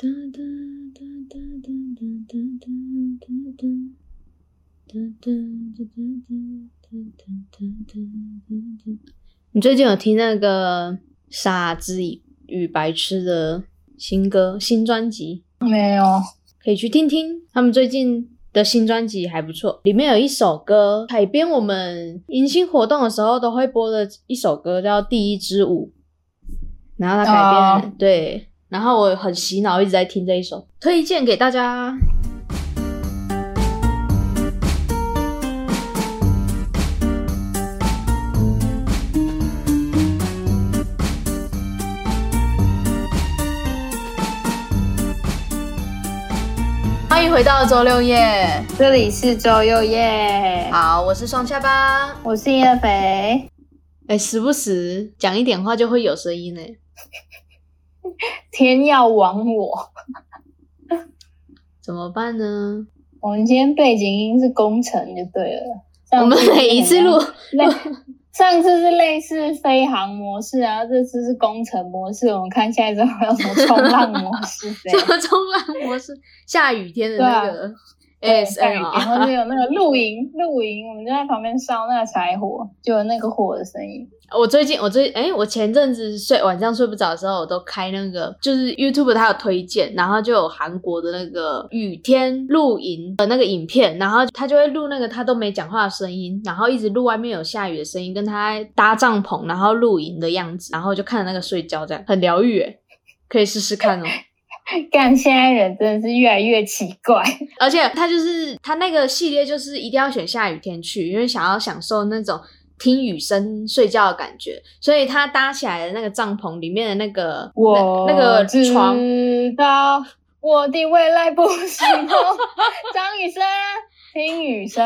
哒哒哒哒哒哒哒哒哒哒哒哒哒哒哒哒哒。你最近有听那个《傻子与白痴》的新歌、新专辑？没有，可以去听听。他们最近的新专辑还不错，里面有一首歌海边我们迎新活动的时候都会播的一首歌，叫《第一支舞》。然后他改编，对，然后我很洗脑，一直在听这一首，推荐给大家。欢迎回到周六夜，这里是周六夜。好，我是双下巴，我是叶肥。哎，时不时讲一点话就会有声音呢。天要亡我，怎么办呢？我们今天背景音是工程就对了。我们每一次录，上次是类似飞行模式，然后这次是工程模式。我们看下一周有什么冲浪模式？什么冲浪模式？下雨天的那个。哎，然后就有那个露营，露营，我们就在旁边烧那个柴火，就有那个火的声音。我最近，我最哎，我前阵子睡晚上睡不着的时候，我都开那个，就是 YouTube 它有推荐，然后就有韩国的那个雨天露营的那个影片，然后他就会录那个他都没讲话的声音，然后一直录外面有下雨的声音，跟他搭帐篷然后露营的样子，然后就看着那个睡觉，这样很疗愈，哎，可以试试看哦。干，现在人真的是越来越奇怪，而且他就是他那个系列，就是一定要选下雨天去，因为想要享受那种听雨声睡觉的感觉，所以他搭起来的那个帐篷里面的那个我那个床，知道我的未来不是梦，张雨生。听雨声，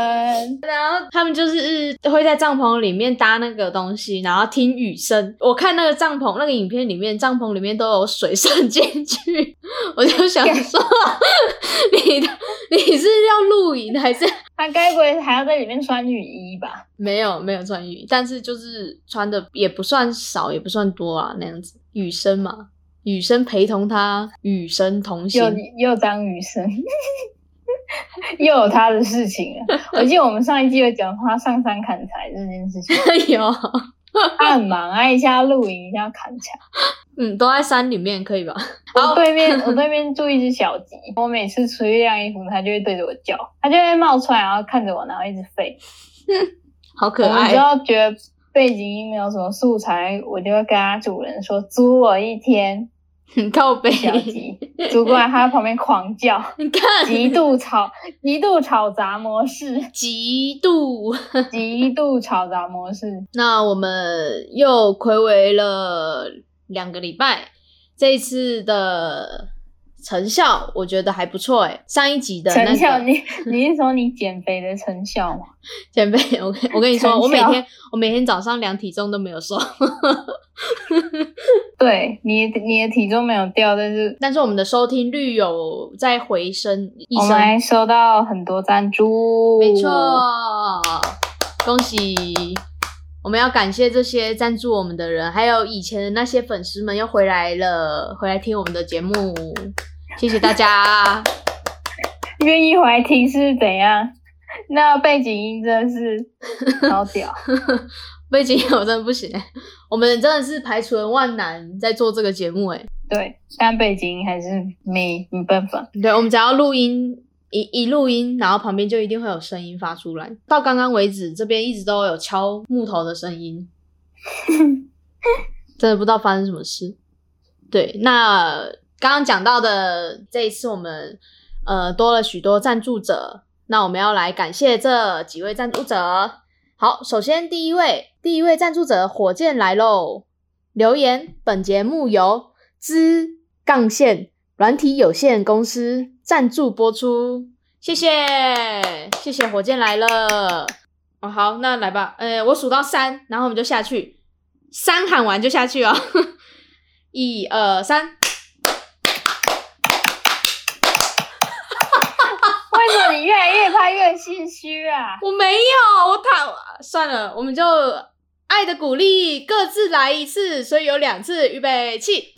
然后他们就是会在帐篷里面搭那个东西，然后听雨声。我看那个帐篷那个影片里面，帐篷里面都有水渗进去，我就想说，你的你是要露营还是？他该不会还要在里面穿雨衣吧？没有没有穿雨衣，但是就是穿的也不算少，也不算多啊，那样子。雨声嘛，雨声陪同他，雨声同行，又又当雨声。又有他的事情了。我记得我们上一季有讲他上山砍柴这件事情。有，他很忙啊，一下露营，一下砍柴。嗯，都在山里面，可以吧？我对面，我对面住一只小鸡。我每次出去晾衣服，它就会对着我叫，它就会冒出来，然后看着我，然后一直吠。好可爱。只要觉得背景音没有什么素材，我就会跟它主人说：“租我一天。”很 靠背，主管他在旁边狂叫，你看，极度吵，极度吵杂模式，极度极度吵杂模式。那我们又暌违了两个礼拜，这一次的。成效我觉得还不错哎，上一集的成效，你 你是说你减肥的成效吗？减肥，我我跟你说，我每天我每天早上量体重都没有瘦，对你你的体重没有掉，但是但是我们的收听率有在回升，我们还收到很多赞助，没错，恭喜！我们要感谢这些赞助我们的人，还有以前的那些粉丝们又回来了，回来听我们的节目。谢谢大家，愿意回来听是怎样？那背景音真的是 好屌，背景音我真的不行。我们真的是排除了万难在做这个节目，哎，对，但背景音还是没没办法。对，我们只要录音一一录音，然后旁边就一定会有声音发出来。到刚刚为止，这边一直都有敲木头的声音，真的不知道发生什么事。对，那。刚刚讲到的这一次，我们呃多了许多赞助者，那我们要来感谢这几位赞助者。好，首先第一位，第一位赞助者火箭来喽！留言：本节目由资杠线软体有限公司赞助播出，谢谢，谢谢火箭来了。哦，好，那来吧，呃，我数到三，然后我们就下去，三喊完就下去哦，一二三。你越来越拍越心虚啊！我没有，我躺算了，我们就爱的鼓励，各自来一次，所以有两次，预备起，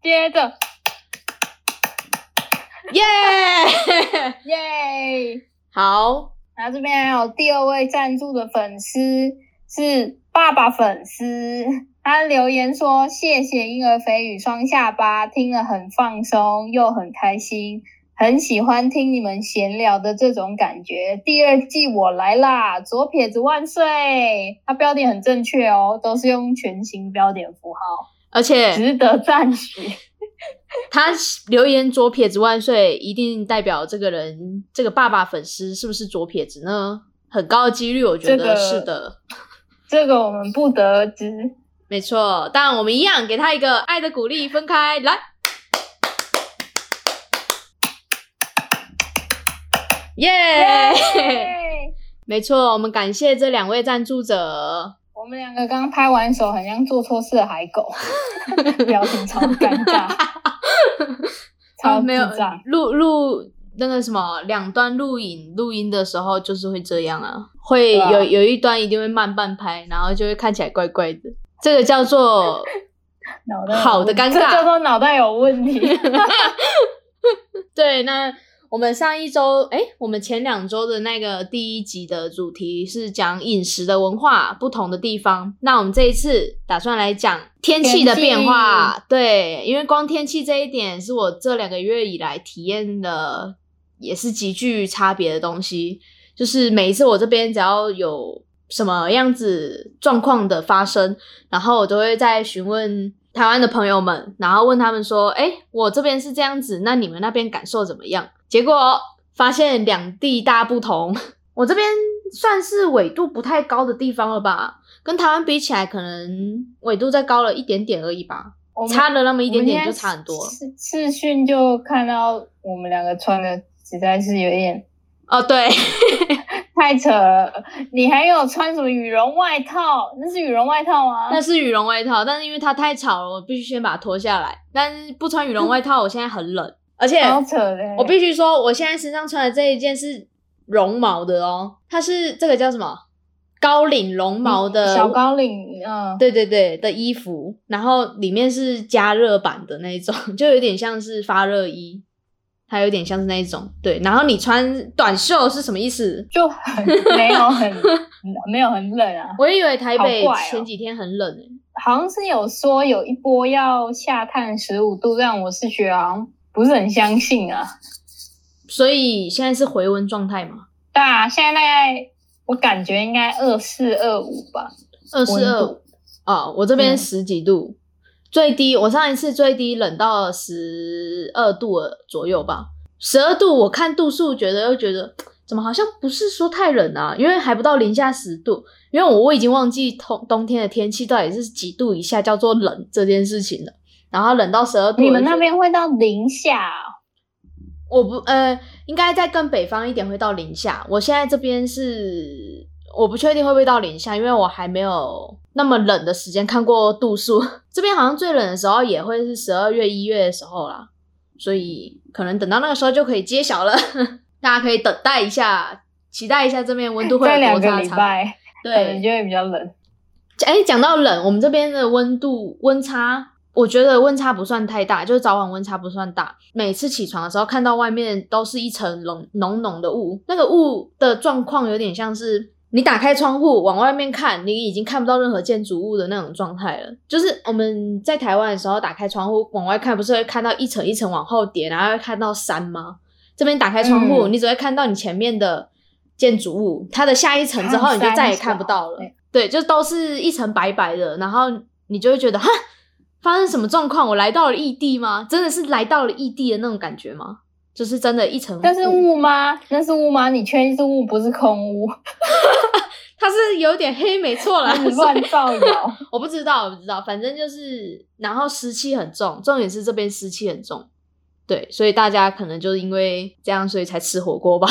接着，耶、耶！好，然后这边还有第二位赞助的粉丝是爸爸粉丝，他留言说：“谢谢婴儿肥与双下巴，听了很放松又很开心，很喜欢听你们闲聊的这种感觉。第二季我来啦，左撇子万岁！他标点很正确哦，都是用全形标点符号，而且值得赞许。他留言左撇子万岁，一定代表这个人这个爸爸粉丝是不是左撇子呢？很高的几率，我觉得是的。这个我们不得而知。没错，但我们一样给他一个爱的鼓励，分开来，耶、耶没错，我们感谢这两位赞助者。我们两个刚拍完手，很像做错事的海狗，表情超尴尬，超 啊没有。录录那个什么两端录影录音的时候，就是会这样啊，会有有一端一定会慢半拍，然后就会看起来怪怪的。这个叫做脑袋有好的尴尬这叫做脑袋有问题。对，那我们上一周，哎，我们前两周的那个第一集的主题是讲饮食的文化不同的地方。那我们这一次打算来讲天气的变化。对，因为光天气这一点是我这两个月以来体验的，也是极具差别的东西。就是每一次我这边只要有什么样子状况的发生，然后我都会在询问台湾的朋友们，然后问他们说：“哎，我这边是这样子，那你们那边感受怎么样？”结果发现两地大不同。我这边算是纬度不太高的地方了吧，跟台湾比起来，可能纬度再高了一点点而已吧，差了那么一点点就差很多了。视视讯就看到我们两个穿的实在是有点哦，对，太扯了。你还有穿什么羽绒外套？那是羽绒外套吗？那是羽绒外套，但是因为它太吵了，我必须先把它脱下来。但是不穿羽绒外套，我现在很冷，而且我必须说，我现在身上穿的这一件是绒毛的哦，它是这个叫什么高领绒毛的小高领，嗯，对对对的衣服，然后里面是加热版的那一种，就有点像是发热衣，它有点像是那一种。对，然后你穿短袖是什么意思？就很没有很没有很冷啊。我以为台北前几天很冷诶、欸好像是有说有一波要下探十五度，但我是觉得好像不是很相信啊。所以现在是回温状态吗，对啊，现在大概我感觉应该二四二五吧。二四二温五啊，我这边嗯十几度，最低我上一次最低冷到十二度左右吧，十二度我看度数觉得又觉得怎么好像不是说太冷啊，因为还不到零下十度，因为我我已经忘记冬冬天的天气到底是几度以下叫做冷这件事情了，然后冷到十二度，你们那边会到零下、哦？我不呃，应该再更北方一点会到零下。我现在这边是我不确定会不会到零下，因为我还没有那么冷的时间看过度数。这边好像最冷的时候也会是十二月、一月的时候啦，所以可能等到那个时候就可以揭晓了。大家可以等待一下，期待一下这边温度会有 再两个多差差。礼拜，对，就会比较冷。哎，讲到冷，我们这边的温度温差，我觉得温差不算太大，就是早晚温差不算大。每次起床的时候，看到外面都是一层浓浓浓的雾，那个雾的状况有点像是你打开窗户往外面看，你已经看不到任何建筑物的那种状态了。就是我们在台湾的时候，打开窗户往外看，不是会看到一层一层往后叠，然后会看到山吗？这边打开窗户，嗯你只会看到你前面的建筑物，它的下一层之后，你就再也看不到了。对对，就都是一层白白的，然后你就会觉得哈，发生什么状况？我来到了异地吗？真的是来到了异地的那种感觉吗？就是真的一层但是雾吗？那是雾吗？你确定是雾，不是空屋？它是有点黑，没错啦。你 乱造谣。我不知道，我不知道，反正就是，然后湿气很重，重点是这边湿气很重，对，所以大家可能就是因为这样，所以才吃火锅吧，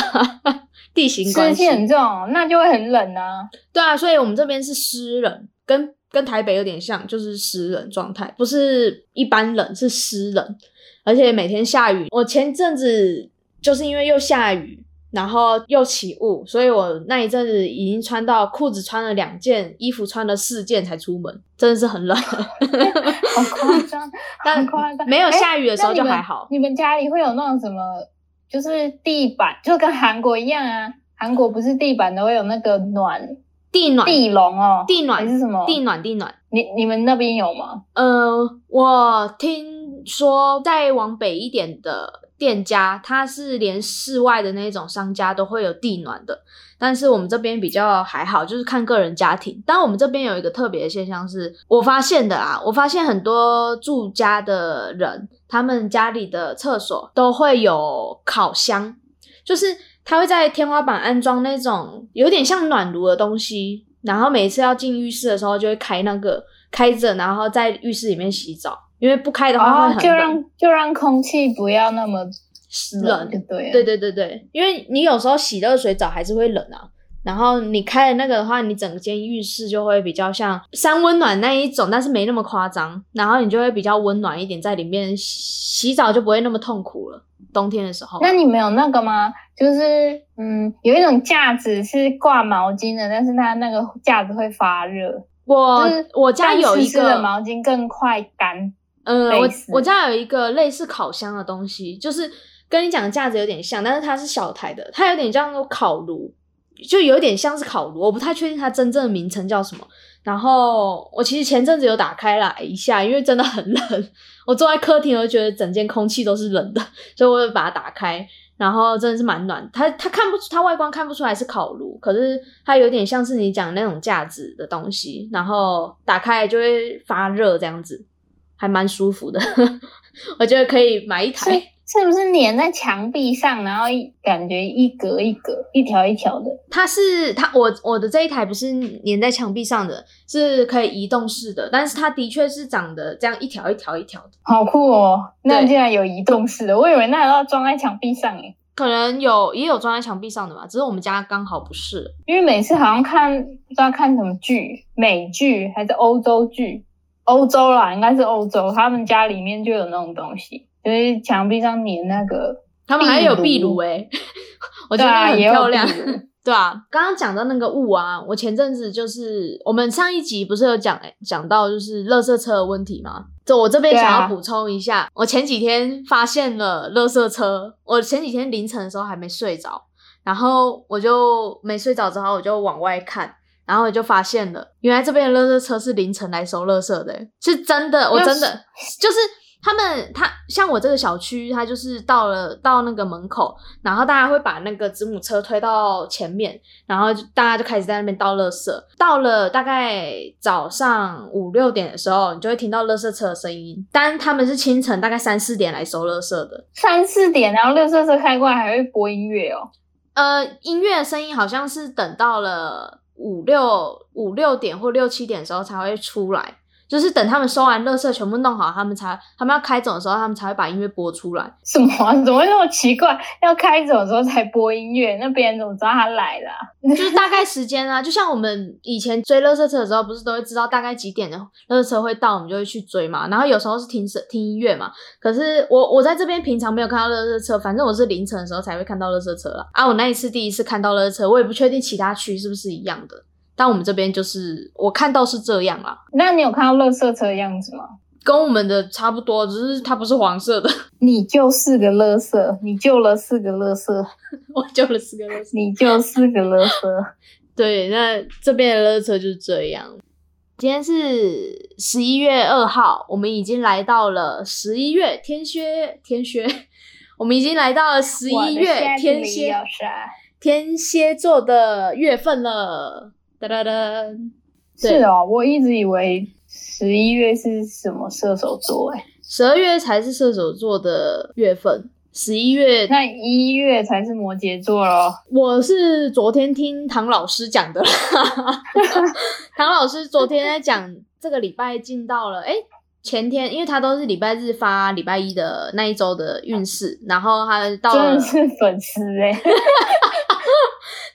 地形关系湿气。很重，那就会很冷啊。对啊，所以我们这边是湿冷，跟跟台北有点像，就是湿冷状态，不是一般冷，是湿冷，而且每天下雨。我前阵子就是因为又下雨，然后又起雾，所以我那一阵子已经穿到裤子穿了两件，衣服穿了四件才出门，真的是很冷。好夸张，但好夸张。没有哎下雨的时候就还好。你们家里会有那种什么，就是地板，就跟韩国一样啊？韩国不是地板都会有那个暖地暖，地笼哦，地暖是什么地暖，地暖。你你们那边有吗？呃，我听说再往北一点的店家，他是连室外的那种商家都会有地暖的，但是我们这边比较还好，就是看个人家庭。但我们这边有一个特别的现象是，我发现的啊，我发现很多住家的人，他们家里的厕所都会有烤箱，就是他会在天花板安装那种有点像暖炉的东西，然后每次要进浴室的时候就会开那个开着，然后在浴室里面洗澡，因为不开的话会哦，就很冷。让就让空气不要那么冷就对。对对对对，因为你有时候洗热水澡还是会冷啊。然后你开了那个的话，你整间浴室就会比较像三温暖那一种，但是没那么夸张。然后你就会比较温暖一点，在里面洗洗澡就不会那么痛苦了。冬天的时候，那你们有那个吗？就是嗯，有一种架子是挂毛巾的，但是它那个架子会发热。我就是我家有一个毛巾更快干。呃，我我家有一个类似烤箱的东西，就是跟你讲的架子有点像，但是它是小台的，它有点像那种烤炉，就有点像是烤炉，我不太确定它真正的名称叫什么。然后我其实前阵子有打开来一下，因为真的很冷，我坐在客厅，我就觉得整间空气都是冷的，所以我就把它打开。然后真的是蛮暖，它它看不出，它外观看不出来是烤炉，可是它有点像是你讲那种架子的东西，然后打开就会发热这样子。还蛮舒服的，我觉得可以买一台。是不是粘在墙壁上，然后一感觉一格一格、一条一条的？它是它我我的这一台不是粘在墙壁上的，是可以移动式的，但是它的确是长得这样一条一条一条的，好酷哦！那竟然有移动式的，我以为那要装在墙壁上诶。可能有也有装在墙壁上的吧，只是我们家刚好不是。因为每次好像看不知道看什么剧，美剧还是欧洲剧，欧洲啦，应该是欧洲，他们家里面就有那种东西，就是墙壁上粘那个，他们还有壁壁炉炉诶，我觉得很漂亮。对啊，刚刚讲到那个雾啊，我前阵子就是我们上一集不是有讲讲到就是垃圾车的问题吗？就我这边想要补充一下，我前几天发现了垃圾车，我前几天凌晨的时候还没睡着，然后我就没睡着之后我就往外看，然后我就发现了，原来这边的垃圾车是凌晨来收垃圾的，是真的，我真的就是。他们他像我这个小区，他就是到了到那个门口，然后大家会把那个子母车推到前面，然后就大家就开始在那边倒垃圾。到了大概早上五六点的时候，你就会听到垃圾车的声音。但他们是清晨大概三四点来收垃圾的。三四点，然后六色车开过来还会播音乐哦。呃，音乐的声音好像是等到了五六五六点或六七点的时候才会出来。就是等他们收完垃圾全部弄好，他们才他们要开走的时候，他们才会把音乐播出来。什么、啊？怎么会那么奇怪？要开走的时候才播音乐，那别人怎么知道他来了啊、就是大概时间啊，就像我们以前追垃圾车的时候，不是都会知道大概几点的垃圾车会到，我们就会去追嘛。然后有时候是听声听音乐嘛。可是我我在这边平常没有看到垃圾车，反正我是凌晨的时候才会看到垃圾车了啊。我那一次第一次看到垃圾车，我也不确定其他区是不是一样的，但我们这边就是我看到是这样啦，那你有看到乐色车的样子吗？跟我们的差不多，只是它不是黄色的。你就是个乐色，你救了四个乐色，我救了四个垃圾。你救四个乐色。对，那这边的垃圾就是这样。今天是十一月二号，我们已经来到了十一月天蝎天蝎，我们已经来到了十一月天蝎？天蝎座的月份了。哒哒哒，是哦，我一直以为十一月是什么射手座哎，十二月才是射手座的月份，十一月那一月才是摩羯座咯。我是昨天听唐老师讲的，唐老师昨天在讲这个礼拜进到了，诶前天因为他都是礼拜日发礼拜一的那一周的运势，然后他到了真的是粉丝哎，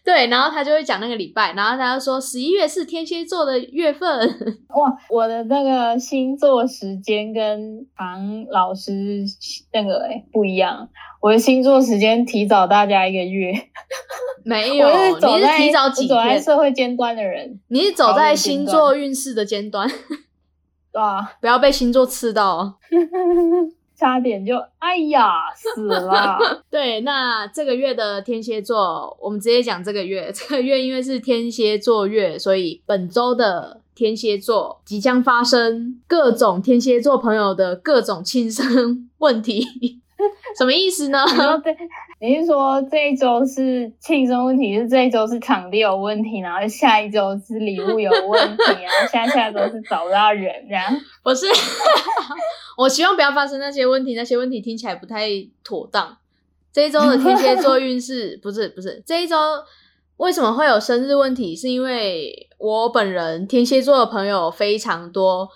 对，然后他就会讲那个礼拜，然后他就说十一月是天蝎座的月份。哇，我的那个星座时间跟唐老师那个哎、不一样，我的星座时间提早大家一个月。没有，我是走在你是提早几天走在天？社会尖端的人，你是走在星座运势的尖端，啊，不要被星座刺到哦。差点就哎呀死了。对，那这个月的天蝎座，我们直接讲这个月。这个月因为是天蝎座月，所以本周的天蝎座即将发生各种天蝎座朋友的各种亲生问题。什么意思呢？你说这，你是说这一周是庆生问题，是这一周是场地有问题，然后下一周是礼物有问题，然后下下周是找不到人，这样。不是，我希望不要发生那些问题，那些问题听起来不太妥当。这一周的天蝎座运势不是不是这一周为什么会有生日问题？是因为我本人天蝎座的朋友非常多，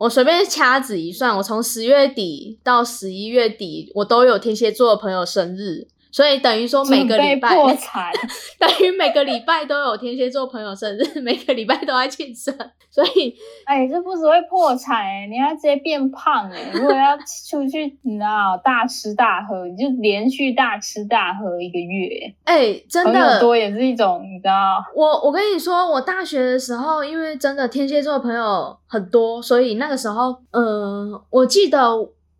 我随便掐指一算，我从十月底到十一月底，我都有天蝎座的朋友生日，所以等于说每个礼拜破产，等于每个礼拜都有天蝎座朋友生日，每个礼拜都在庆生，所以哎，这不只会破产哎、你还直接变胖哎、如果要出去，你知道大吃大喝，你就连续大吃大喝一个月，哎、真的多也是一种，你知道，我我跟你说，我大学的时候，因为真的天蝎座朋友很多，所以那个时候，呃，我记得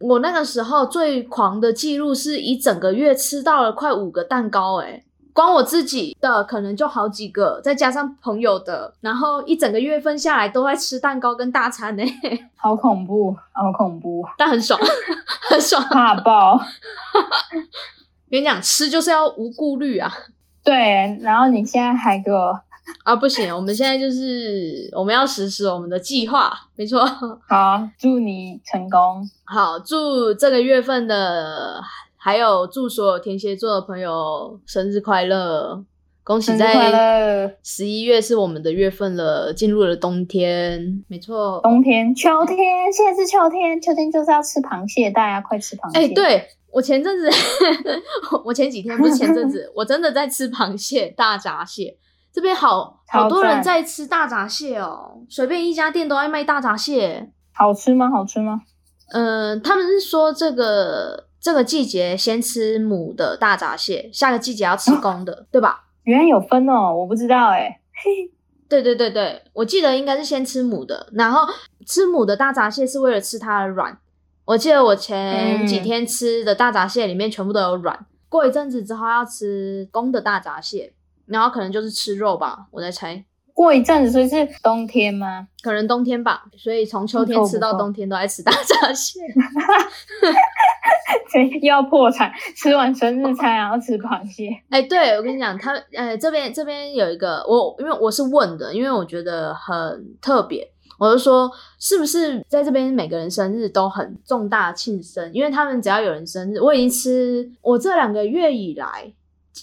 我那个时候最狂的记录是一整个月吃到了快五个蛋糕、欸，光我自己的可能就好几个，再加上朋友的，然后一整个月份下来都在吃蛋糕跟大餐呢、好恐怖，好恐怖，但很爽，很爽。怕 爆。跟你讲，吃就是要无顾虑啊。对，然后你现在还给我 啊，不行，我们现在就是我们要实施我们的计划，没错。好，祝你成功。好，祝这个月份的，还有祝所有天蝎座的朋友生日快乐！恭喜在！十一月是我们的月份了，进入了冬天，没错。冬天、秋天，现在是秋天，秋天就是要吃螃蟹，大家快吃螃蟹。哎、，对我前阵子，我前几天不是前阵子，我真的在吃螃蟹，大闸蟹。这边好好多人在吃大闸蟹哦，随便一家店都爱卖大闸蟹。好吃吗？好吃吗？嗯，他们是说这个这个季节先吃母的大闸蟹，下个季节要吃公的，对吧？原来有分哦，我不知道哎。对对对对，我记得应该是先吃母的，然后吃母的大闸蟹是为了吃它的卵。我记得我前几嗯天吃的大闸蟹里面全部都有卵，过一阵子之后要吃公的大闸蟹，然后可能就是吃肉吧，我在猜，过一阵子，所以是冬天吗？可能冬天吧，所以从秋天吃到冬天都在吃大闸蟹。对，又要破产，吃完生日餐然后吃螃蟹。哎、对我跟你讲，他呃这边这边有一个我，因为我是问的，因为我觉得很特别，我就说是不是在这边每个人生日都很重大庆生？因为他们只要有人生日，我已经吃我这两个月以来，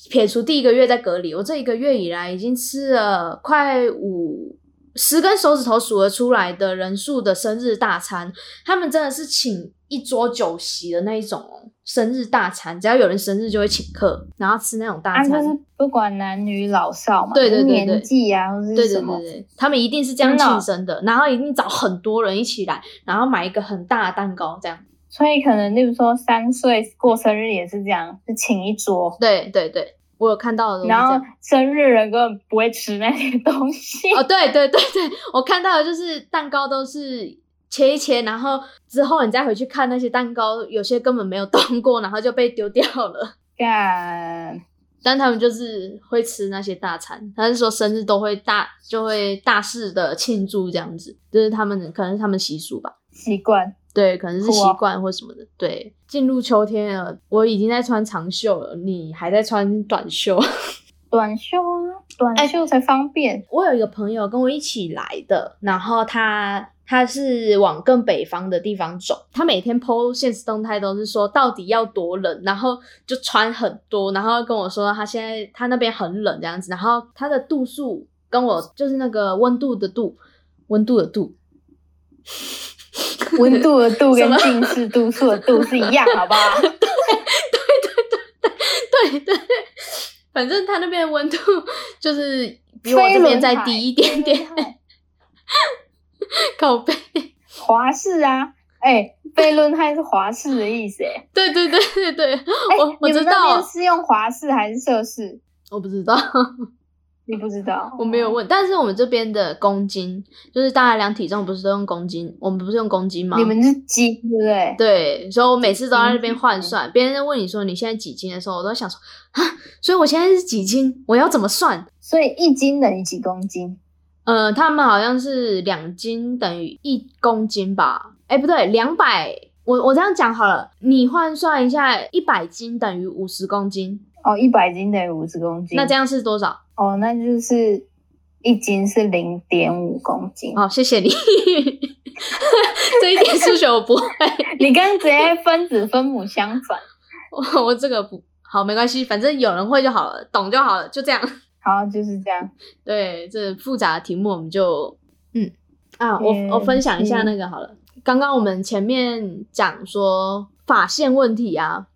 撇除第一个月在隔离，我这一个月以来已经吃了快五十根手指头数得出来的人数的生日大餐，他们真的是请一桌酒席的那一种哦，生日大餐，只要有人生日就会请客，然后吃那种大啊，餐。就是不管男女老少嘛，对对对对年纪啊，或者对对是什么对，对，他们一定是这样庆生的，然后一定找很多人一起来，然后买一个很大的蛋糕，这样。所以可能例如说三岁过生日也是这样，就请一桌，对对对，我有看到的然后。生日人根本不会吃那些东西。哦，对对对对，我看到的就是蛋糕都是切一切，然后之后你再回去看那些蛋糕，有些根本没有动过，然后就被丢掉了。干，但他们就是会吃那些大餐，他是说生日都会大就会大肆的庆祝这样子，就是他们可能是他们习俗吧。习惯。对，可能是习惯或什么的。对，进入秋天了，我已经在穿长袖了，你还在穿短袖。短袖啊，短袖才方便。我有一个朋友跟我一起来的，然后他他是往更北方的地方走，他每天 PO 现实动态都是说到底要多冷，然后就穿很多，然后跟我说他现在他那边很冷这样子，然后他的度数跟我就是那个温度的度，温度的度。温度的度跟近视度数的度是一样，好不好？对对对对对对，反正它那边的温度就是比我这边再低一点点。靠背，华氏啊，哎，贝伦还是华氏的意思，哎，对对对对对，我我知道。是用华氏还是摄氏，我不知道。你不知道，我没有问，但是我们这边的公斤，就是大家量体重不是都用公斤，我们不是用公斤吗？你们是斤，对不对？对，所以我每次都在那边换算。别人在问你说你现在几斤的时候，我都想说啊，所以我现在是几斤？我要怎么算？所以一斤等于几公斤？呃，他们好像是两斤等于一公斤吧？哎，不对，两百，我我这样讲好了，你换算一下，一百斤等于五十公斤。哦，一百斤等于五十公斤，那这样是多少？哦，那就是一斤是零点五公斤。好，谢谢你。这一点数学我不会。你跟直接分子分母相反。我我这个不好，没关系，反正有人会就好了，懂就好了，就这样。好，就是这样。对，这复杂的题目我们就嗯啊，我我分享一下那个好了。刚刚我们前面讲说发线问题啊。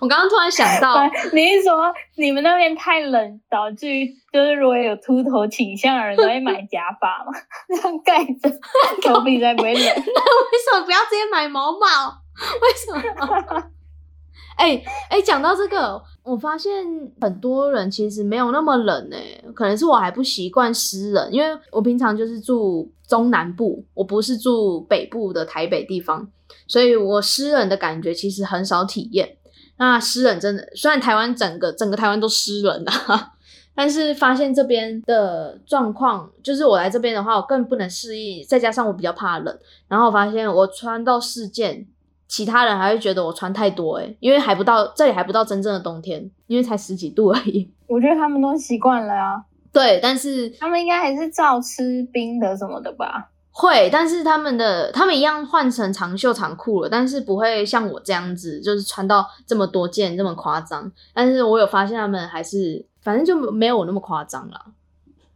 我刚刚突然想到，你是说你们那边太冷，导致就是如果有秃头倾向的人都会买假发吗？这样盖着 头皮才不会冷。那为什么不要直接买毛毛？为什么？哎哎，讲到这个，我发现很多人其实没有那么冷诶，可能是我还不习惯湿冷，因为我平常就是住中南部，我不是住北部的台北地方，所以我湿冷的感觉其实很少体验。那湿冷真的，虽然台湾整个整个台湾都湿冷啊，但是发现这边的状况，就是我来这边的话，我更不能适应，再加上我比较怕冷，然后发现我穿到四件。其他人还会觉得我穿太多哎，因为还不到这里还不到真正的冬天，因为才十几度而已。我觉得他们都习惯了啊。对，但是他们应该还是照吃冰的什么的吧？会，但是他们的他们一样换成长袖长裤了，但是不会像我这样子，就是穿到这么多件这么夸张。但是我有发现他们还是，反正就没有我那么夸张了。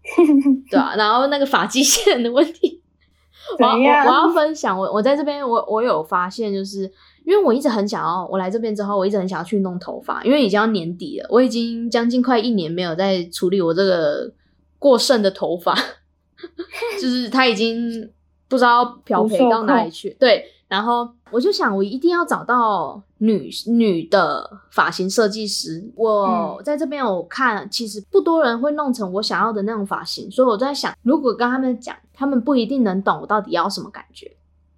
对啊，然后那个发际线的问题。我我我要分享，我我在这边，我我有发现，就是因为我一直很想要，我来这边之后，我一直很想要去弄头发，因为已经要年底了，我已经将近快一年没有在处理我这个过剩的头发，就是他已经不知道漂培到哪里去，对。然后我就想，我一定要找到女女的发型设计师。我在这边我看，其实不多人会弄成我想要的那种发型，所以我在想，如果跟他们讲，他们不一定能懂我到底要什么感觉。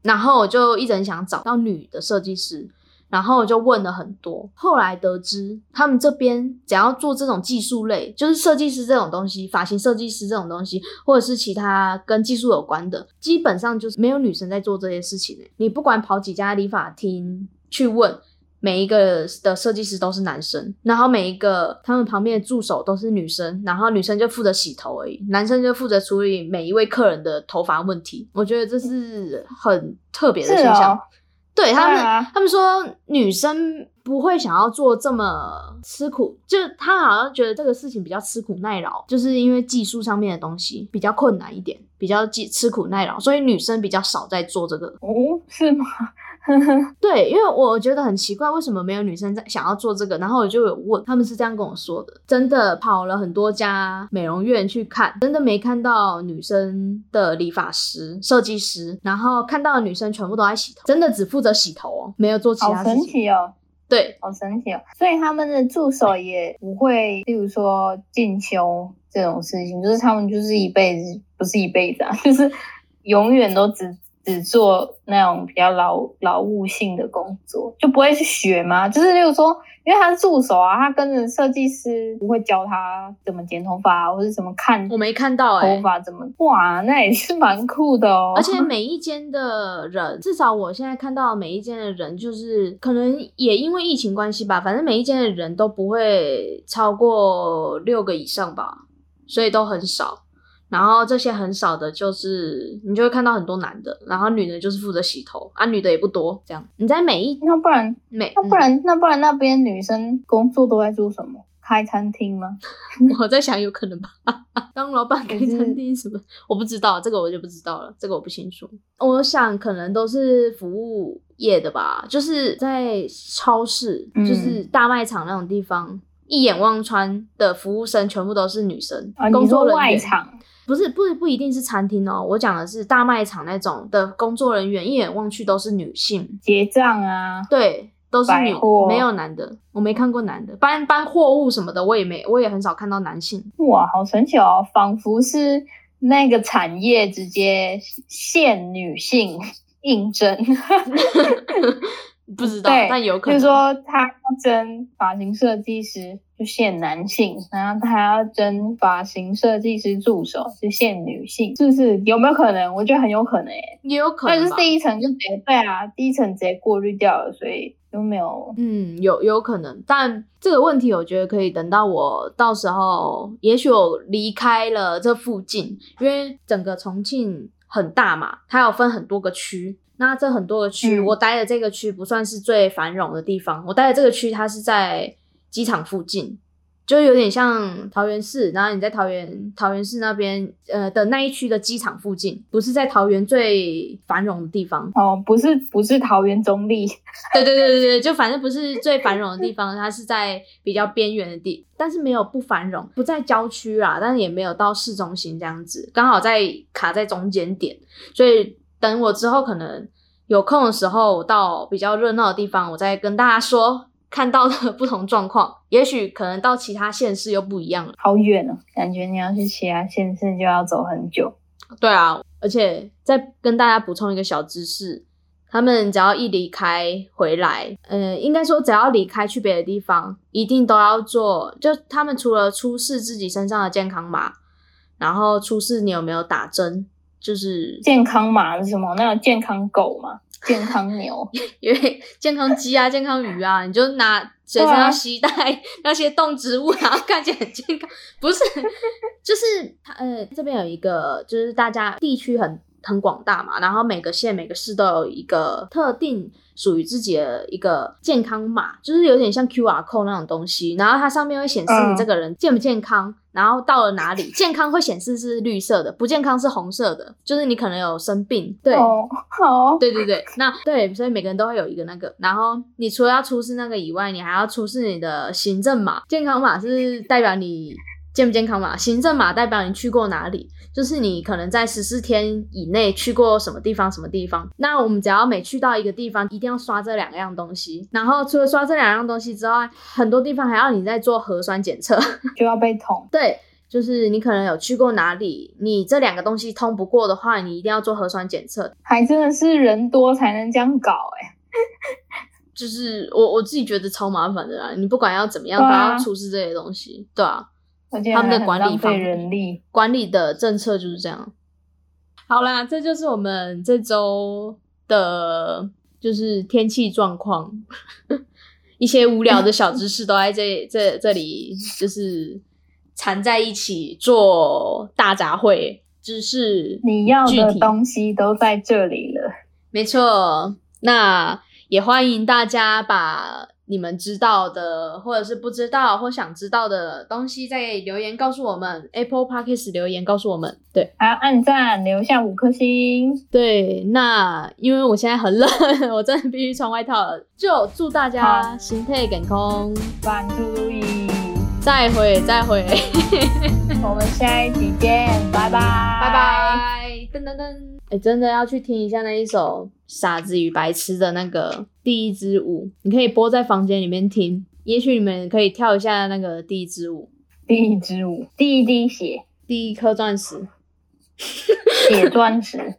然后我就一直很想找到女的设计师。然后我就问了很多，后来得知他们这边只要做这种技术类，就是设计师这种东西、发型设计师这种东西，或者是其他跟技术有关的，基本上就是没有女生在做这些事情你不管跑几家理发厅去问，每一个的设计师都是男生，然后每一个他们旁边的助手都是女生，然后女生就负责洗头而已，男生就负责处理每一位客人的头发问题。我觉得这是很特别的现象。对他们，他们说女生不会想要做这么吃苦，就他好像觉得这个事情比较吃苦耐劳，就是因为技术上面的东西比较困难一点，比较技吃苦耐劳，所以女生比较少在做这个。哦，是吗？对，因为我觉得很奇怪，为什么没有女生在想要做这个？然后我就有问，他们是这样跟我说的：真的跑了很多家美容院去看，真的没看到女生的理发师、设计师，然后看到的女生全部都在洗头，真的只负责洗头哦，没有做其他事情。好神奇哦！对，好神奇哦！所以他们的助手也不会，例如说进修这种事情，就是他们就是一辈子，不是一辈子啊，就是永远都只。只做那种比较劳劳务性的工作，就不会去学吗？就是例如说，因为他是助手啊，他跟着设计师不会教他怎么剪头发，或者怎么看。我没看到头发怎么哇，那也是蛮酷的哦。而且每一间的人，至少我现在看到每一间的人，就是可能也因为疫情关系吧，反正每一间的人都不会超过六个以上吧，所以都很少。然后这些很少的，就是你就会看到很多男的，然后女的就是负责洗头啊，女的也不多。这样你在每一那不然每那不然那不然那边女生工作都在做什么？开餐厅吗？我在想，有可能吧。当老板开餐厅什么？我不知道，这个我就不知道了，这个我不清楚。我想可能都是服务业的吧，就是在超市，就是大卖场那种地方，一眼望穿的服务生全部都是女生，工作人员。外场不是不不一定是餐厅哦，我讲的是大卖场那种的工作人员，一眼望去都是女性，结账啊，对。都是女，没有男的，我没看过男的搬搬货物什么的，我也没，我也很少看到男性。哇，好神奇哦，仿佛是那个产业直接限女性应征。不知道，但有可能。就是说，他要征发型设计师，就限男性；然后他要征发型设计师助手，就限女性，是不是？有没有可能？我觉得很有可能诶，也有可能。但是第一层就直接对啊，第一层直接过滤掉了，所以有没有。嗯，有有可能，但这个问题我觉得可以等到我到时候，也许我离开了这附近，因为整个重庆很大嘛，它有分很多个区。那这很多个区，我待的这个区不算是最繁荣的地方。我待的这个区，它是在机场附近，就有点像桃园市。然后你在桃园桃园市那边，呃的那一区的机场附近，不是在桃园最繁荣的地方哦，不是不是桃园中立，对对对对对，就反正不是最繁荣的地方，它是在比较边缘的地，但是没有不繁荣，不在郊区啦，但是也没有到市中心这样子，刚好在卡在中间点，所以。等我之后可能有空的时候，到比较热闹的地方，我再跟大家说看到的不同状况。也许可能到其他县市又不一样了。好远哦，感觉你要去其他县市就要走很久。对啊，而且再跟大家补充一个小知识：他们只要一离开回来，呃，应该说只要离开去别的地方，一定都要做。就他们除了出示自己身上的健康码，然后出示你有没有打针。就是健康码是什么？那有健康狗吗？健康牛？因为健康鸡啊、健康鱼啊，你就拿随身要携带那些动植物，然后看起来很健康。不是，就是呃，这边有一个，就是大家地区很很广大嘛，然后每个县、每个市都有一个特定。属于自己的一个健康码，就是有点像 Q R code 那种东西，然后它上面会显示你这个人健不健康，然后到了哪里，健康会显示是绿色的，不健康是红色的，就是你可能有生病。对，好，对对对，那对，所以每个人都会有一个那个，然后你除了要出示那个以外，你还要出示你的行政码，健康码是代表你。健不健康嘛？行政码代表你去过哪里，就是你可能在十四天以内去过什么地方，什么地方。那我们只要每去到一个地方，一定要刷这两样东西。然后除了刷这两样东西之外，很多地方还要你再做核酸检测，就要被捅。对，就是你可能有去过哪里，你这两个东西通不过的话，你一定要做核酸检测。还真的是人多才能这样搞哎，就是我我自己觉得超麻烦的啦。你不管要怎么样，都要出示这些东西，对啊。他们的管理方人力管理的政策就是这样。好啦，这就是我们这周的，就是天气状况，一些无聊的小知识都在这这这里，就是缠在一起做大杂烩。知识你要的东西都在这里了，没错。那也欢迎大家把。你们知道的，或者是不知道或想知道的东西，在留言告诉我们。Apple Podcast 留言告诉我们，对，还要按赞，留下五颗星。对，那因为我现在很冷，我真的必须穿外套了。就祝大家心态健康，万事如意，再会，再会，我们下一集见，拜拜，拜拜，噔噔噔。哎，真的要去听一下那一首《傻子与白痴》的那个第一支舞，你可以播在房间里面听，也许你们可以跳一下那个第一支舞。第一支舞，第一滴血，第一颗钻石，血钻石。